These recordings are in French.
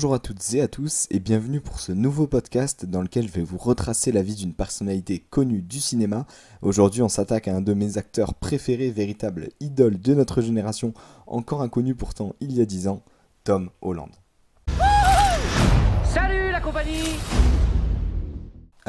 Bonjour à toutes et à tous et bienvenue pour ce nouveau podcast dans lequel je vais vous retracer la vie d'une personnalité connue du cinéma. Aujourd'hui on s'attaque à un de mes acteurs préférés, véritable idole de notre génération, encore inconnu pourtant il y a 10 ans, Tom Holland. Salut la compagnie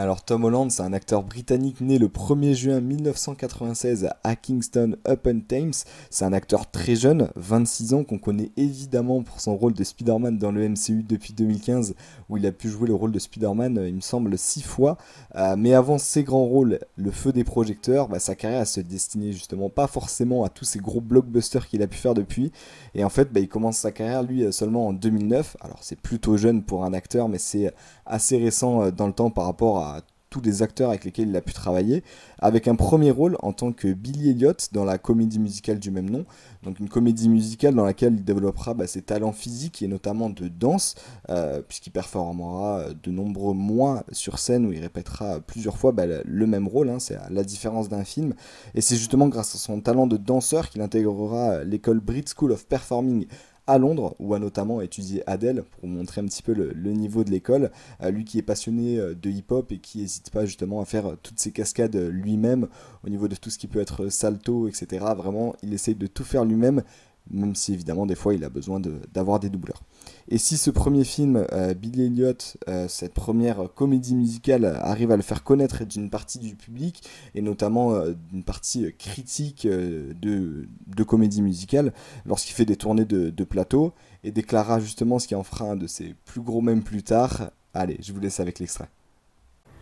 alors Tom Holland, c'est un acteur britannique né le 1er juin 1996 à Kingston upon Thames. C'est un acteur très jeune, 26 ans, qu'on connaît évidemment pour son rôle de Spider-Man dans le MCU depuis 2015, où il a pu jouer le rôle de Spider-Man, il me semble, 6 fois. Euh, mais avant ses grands rôles, le feu des projecteurs, bah, sa carrière se destinait justement pas forcément à tous ces gros blockbusters qu'il a pu faire depuis. Et en fait, bah, il commence sa carrière, lui, seulement en 2009. Alors c'est plutôt jeune pour un acteur, mais c'est assez récent euh, dans le temps par rapport à tous les acteurs avec lesquels il a pu travailler, avec un premier rôle en tant que Billy Elliot dans la comédie musicale du même nom, donc une comédie musicale dans laquelle il développera bah, ses talents physiques et notamment de danse, euh, puisqu'il performera de nombreux mois sur scène où il répétera plusieurs fois bah, le même rôle, hein, c'est la différence d'un film, et c'est justement grâce à son talent de danseur qu'il intégrera l'école Brit School of Performing à Londres, où a notamment étudié Adele, pour montrer un petit peu le, niveau de l'école. Euh, lui qui est passionné euh, de hip-hop et qui n'hésite pas justement à faire euh, toutes ses cascades lui-même, au niveau de tout ce qui peut être salto, etc. Vraiment, il essaye de tout faire lui-même, même si évidemment des fois il a besoin d'avoir des doubleurs. Et si ce premier film, euh, Billy Elliot, euh, cette première comédie musicale, arrive à le faire connaître d'une partie du public, et notamment euh, d'une partie critique de, comédie musicale, lorsqu'il fait des tournées de, de, plateau, et déclara justement ce qui en fera un de ses plus gros même plus tard. Allez, je vous laisse avec l'extrait.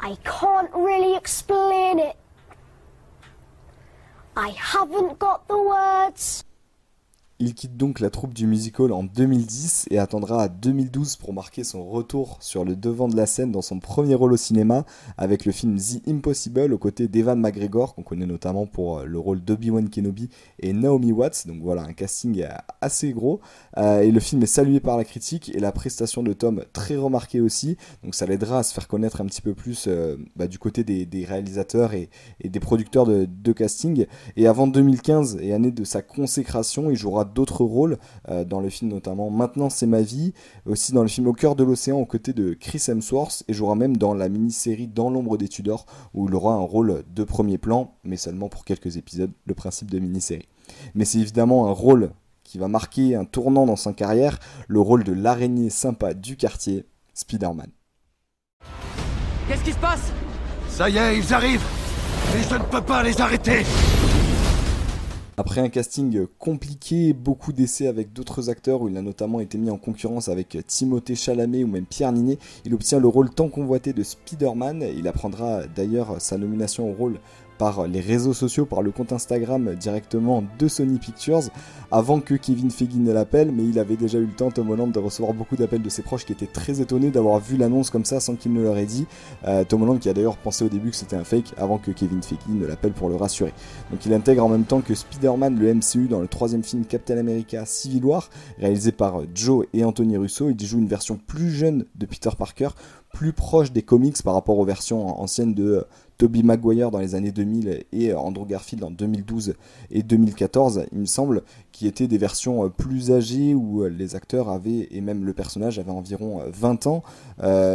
I can't really explain it. I haven't got the words. Il quitte donc la troupe du musical en 2010 et attendra à 2012 pour marquer son retour sur le devant de la scène dans son premier rôle au cinéma avec le film The Impossible aux côtés d'Evan McGregor qu'on connaît notamment pour euh, le rôle d'Obi-Wan Kenobi et Naomi Watts. Donc voilà, un casting euh, assez gros. Euh, et le film est salué par la critique et la prestation de Tom très remarquée aussi. Donc ça l'aidera à se faire connaître un petit peu plus bah, du côté des, réalisateurs et, des producteurs de, de casting. Et avant 2015 et année de sa consécration, il jouera d'autres rôles euh, dans le film notamment Maintenant c'est ma vie, aussi dans le film Au cœur de l'océan aux côtés de Chris Hemsworth et jouera même dans la mini-série Dans l'ombre des Tudors où il aura un rôle de premier plan mais seulement pour quelques épisodes, le principe de mini-série. Mais c'est évidemment un rôle qui va marquer un tournant dans sa carrière, le rôle de l'araignée sympa du quartier, Spider-Man. Qu'est-ce qui se passe? Ça y est, ils arrivent Et je ne peux pas les arrêter après un casting compliqué, beaucoup d'essais avec d'autres acteurs où il a notamment été mis en concurrence avec Timothée Chalamet ou même Pierre Ninet, il obtient le rôle tant convoité de Spider-Man. Il apprendra d'ailleurs sa nomination au rôle par les réseaux sociaux, par le compte Instagram directement de Sony Pictures, avant que Kevin Feige ne l'appelle, mais il avait déjà eu le temps, Tom Holland, de recevoir beaucoup d'appels de ses proches qui étaient très étonnés d'avoir vu l'annonce comme ça sans qu'il ne leur ait dit. Euh, Tom Holland qui a d'ailleurs pensé au début que c'était un fake avant que Kevin Feige ne l'appelle pour le rassurer. Donc il intègre en même temps que Spider-Man le MCU dans le troisième film Captain America Civil War, réalisé par Joe et Anthony Russo. Il joue une version plus jeune de Peter Parker, plus proche des comics par rapport aux versions anciennes de Toby Maguire dans les années 2000 et Andrew Garfield en 2012 et 2014, il me semble, qui étaient des versions euh, plus âgées où euh, les acteurs avaient, et même le personnage avait environ 20 euh, ans,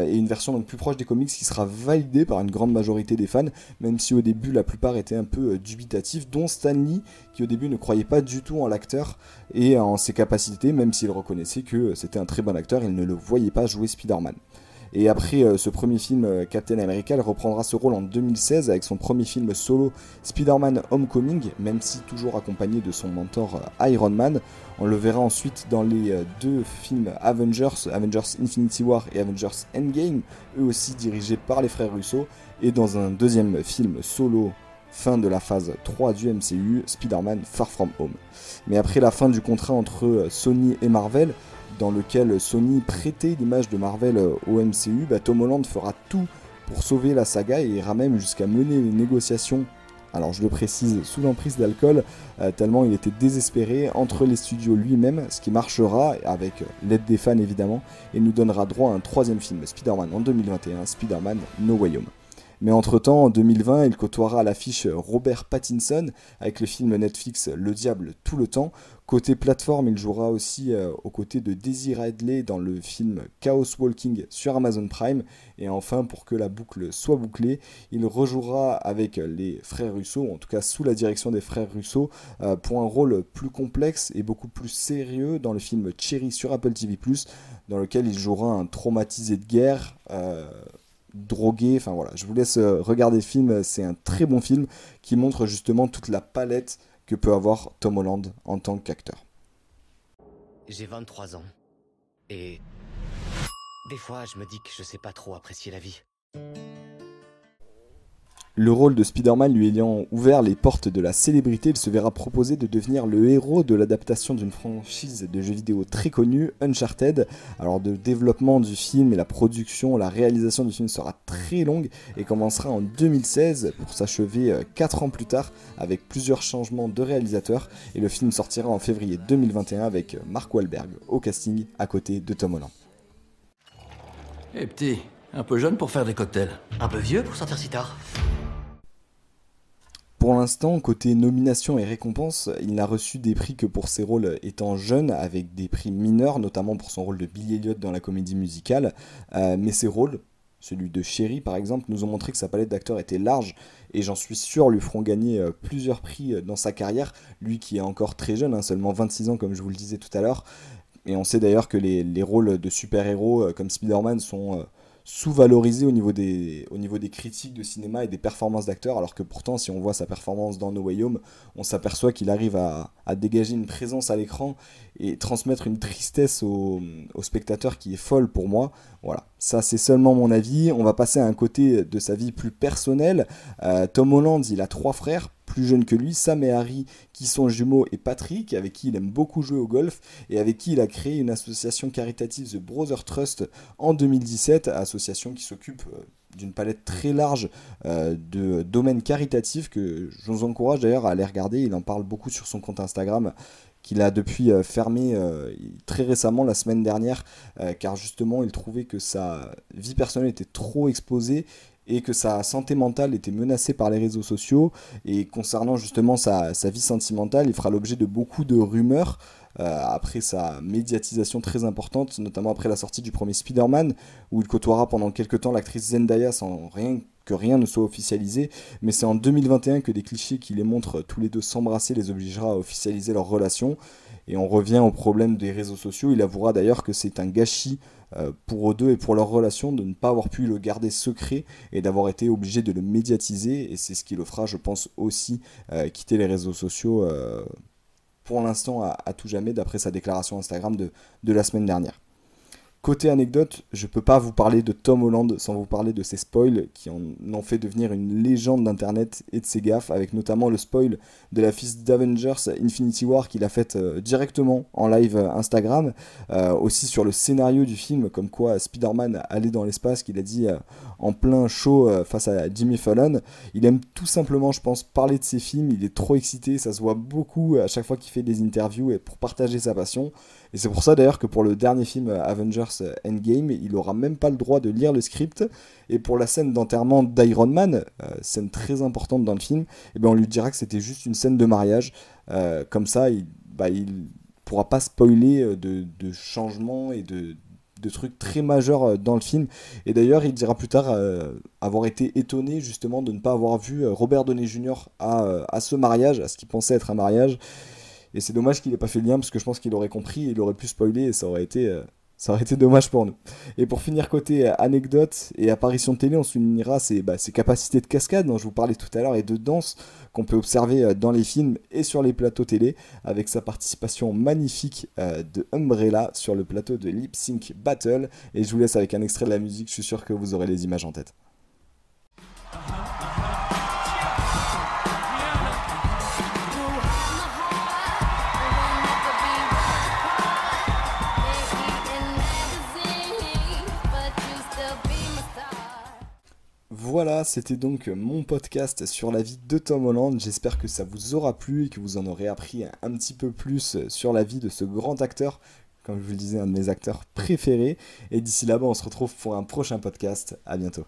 et une version donc plus proche des comics qui sera validée par une grande majorité des fans, même si au début la plupart étaient un peu dubitatifs, dont Stanley, qui au début ne croyait pas du tout en l'acteur et en ses capacités, même s'il reconnaissait que c'était un très bon acteur, il ne le voyait pas jouer Spider-Man. Et après euh, ce premier film, euh, Captain America, reprendra ce rôle en 2016 avec son premier film solo Spider-Man Homecoming, même si toujours accompagné de son mentor euh, Iron Man. On le verra ensuite dans les deux films Avengers, Avengers Infinity War et Avengers Endgame, eux aussi dirigés par les frères Russo, et dans un deuxième film solo fin de la phase 3 du MCU, Spider-Man Far From Home. Mais après la fin du contrat entre Sony et Marvel, dans lequel Sony prêtait l'image de Marvel au MCU, bah, Tom Holland fera tout pour sauver la saga et ira même jusqu'à mener les négociations, alors je le précise, sous l'emprise d'alcool, euh, tellement il était désespéré entre les studios lui-même, ce qui marchera avec l'aide des fans évidemment, et nous donnera droit à un troisième film, Spider-Man en 2021, Spider-Man No Way Home. Mais entre-temps, en 2020, il côtoiera l'affiche Robert Pattinson avec le film Netflix Le Diable tout le temps. Côté plateforme, il jouera aussi euh, aux côtés de Daisy Ridley dans le film Chaos Walking sur Amazon Prime. Et enfin, pour que la boucle soit bouclée, il rejouera avec les frères Russo, en tout cas sous la direction des frères Russo, euh, pour un rôle plus complexe et beaucoup plus sérieux dans le film Cherry sur Apple TV+, dans lequel il jouera un traumatisé de guerre. Euh, drogué. Enfin voilà, je vous laisse euh, regarder le film. C'est un très bon film qui montre justement toute la palette que peut avoir Tom Holland en tant qu'acteur. J'ai 23 ans. Et. Des fois, je me dis que je sais pas trop apprécier la vie. Le rôle de Spider-Man lui ayant ouvert les portes de la célébrité, il se verra proposer de devenir le héros de l'adaptation d'une franchise de jeux vidéo très connue, Uncharted. Alors le développement du film et la production, la réalisation du film sera très longue et commencera en 2016 pour s'achever 4 euh, ans plus tard avec plusieurs changements de réalisateur et le film sortira en février 2021 avec Mark Wahlberg au casting à côté de Tom Holland. Eh petit, un peu jeune pour faire des cocktails. Un peu vieux pour sortir si tard pour l'instant, côté nomination et récompense, il n'a reçu des prix que pour ses rôles étant jeune, avec des prix mineurs, notamment pour son rôle de Billy Elliot dans la comédie musicale. Euh, mais ses rôles, celui de Sherry par exemple, nous ont montré que sa palette d'acteurs était large et j'en suis sûr lui feront gagner euh, plusieurs prix euh, dans sa carrière. Lui qui est encore très jeune, hein, seulement 26 ans comme je vous le disais tout à l'heure. Et on sait d'ailleurs que les, rôles de super-héros comme Spider-Man sont sous-valorisé au, niveau des, au niveau des critiques de cinéma et des performances d'acteurs, alors que pourtant, si on voit sa performance dans No Way Home, on s'aperçoit qu'il arrive à, dégager une présence à l'écran et transmettre une tristesse au, au, spectateur qui est folle pour moi. Voilà, ça c'est seulement mon avis. On va passer à un côté de sa vie plus personnelle. Euh, Tom Holland, il a trois frères plus jeunes que lui, Sam et Harry, qui sont jumeaux, et Patrick, avec qui il aime beaucoup jouer au golf, et avec qui il a créé une association caritative, The Brother Trust, en 2017, association qui s'occupe euh, d'une palette très large euh, de domaines caritatifs que je vous encourage d'ailleurs à aller regarder. Il en parle beaucoup sur son compte Instagram qu'il a depuis euh, fermé très récemment la semaine dernière car justement il trouvait que sa vie personnelle était trop exposée et que sa santé mentale était menacée par les réseaux sociaux. Et concernant justement sa, vie sentimentale, il fera l'objet de beaucoup de rumeurs. Euh, après sa médiatisation très importante, notamment après la sortie du premier Spider-Man, où il côtoiera pendant quelques temps l'actrice Zendaya sans rien que rien ne soit officialisé, mais c'est en 2021 que des clichés qui les montrent tous les deux s'embrasser les obligera à officialiser leur relation. Et on revient au problème des réseaux sociaux. Il avouera d'ailleurs que c'est un gâchis euh, pour eux deux et pour leur relation de ne pas avoir pu le garder secret et d'avoir été obligé de le médiatiser. Et c'est ce qui le fera, je pense, aussi euh, quitter les réseaux sociaux pour l'instant à, tout jamais, d'après sa déclaration Instagram de la semaine dernière. Côté anecdote, je peux pas vous parler de Tom Holland sans vous parler de ses spoils qui en ont fait devenir une légende d'internet et de ses gaffes, avec notamment le spoil de la fille d'Avengers Infinity War qu'il a faite euh, directement en live euh, Instagram, euh, aussi sur le scénario du film, comme quoi Spider-Man allait dans l'espace, qu'il a dit en plein show face à Jimmy Fallon. Il aime tout simplement, je pense, parler de ses films, il est trop excité, ça se voit beaucoup à chaque fois qu'il fait des interviews et pour partager sa passion. Et c'est pour ça d'ailleurs que pour le dernier film Avengers Endgame, il aura même pas le droit de lire le script. Et pour la scène d'enterrement d'Iron Man, euh, scène très importante dans le film, eh ben on lui dira que c'était juste une scène de mariage. Euh, comme ça, il, bah, il pourra pas spoiler euh, de, changements et de, trucs très majeurs dans le film. Et d'ailleurs, il dira plus tard avoir été étonné justement de ne pas avoir vu Robert Downey Jr. à, ce mariage, à ce qu'il pensait être un mariage. Et c'est dommage qu'il n'ait pas fait le lien parce que je pense qu'il aurait compris, il aurait pu spoiler et ça aurait été, euh, ça aurait été dommage pour nous. Et pour finir côté euh, anecdote et apparition de télé, on soulignera ses, bah, ses, capacités de cascade dont je vous parlais tout à l'heure et de danse qu'on peut observer euh, dans les films et sur les plateaux télé avec sa participation magnifique de Umbrella sur le plateau de Lip Sync Battle. Et je vous laisse avec un extrait de la musique, je suis sûr que vous aurez les images en tête. C'était donc mon podcast sur la vie de Tom Holland. J'espère que ça vous aura plu et que vous en aurez appris un petit peu plus sur la vie de ce grand acteur, comme je vous le disais, un de mes acteurs préférés. Et d'ici là-bas, on se retrouve pour un prochain podcast. À bientôt.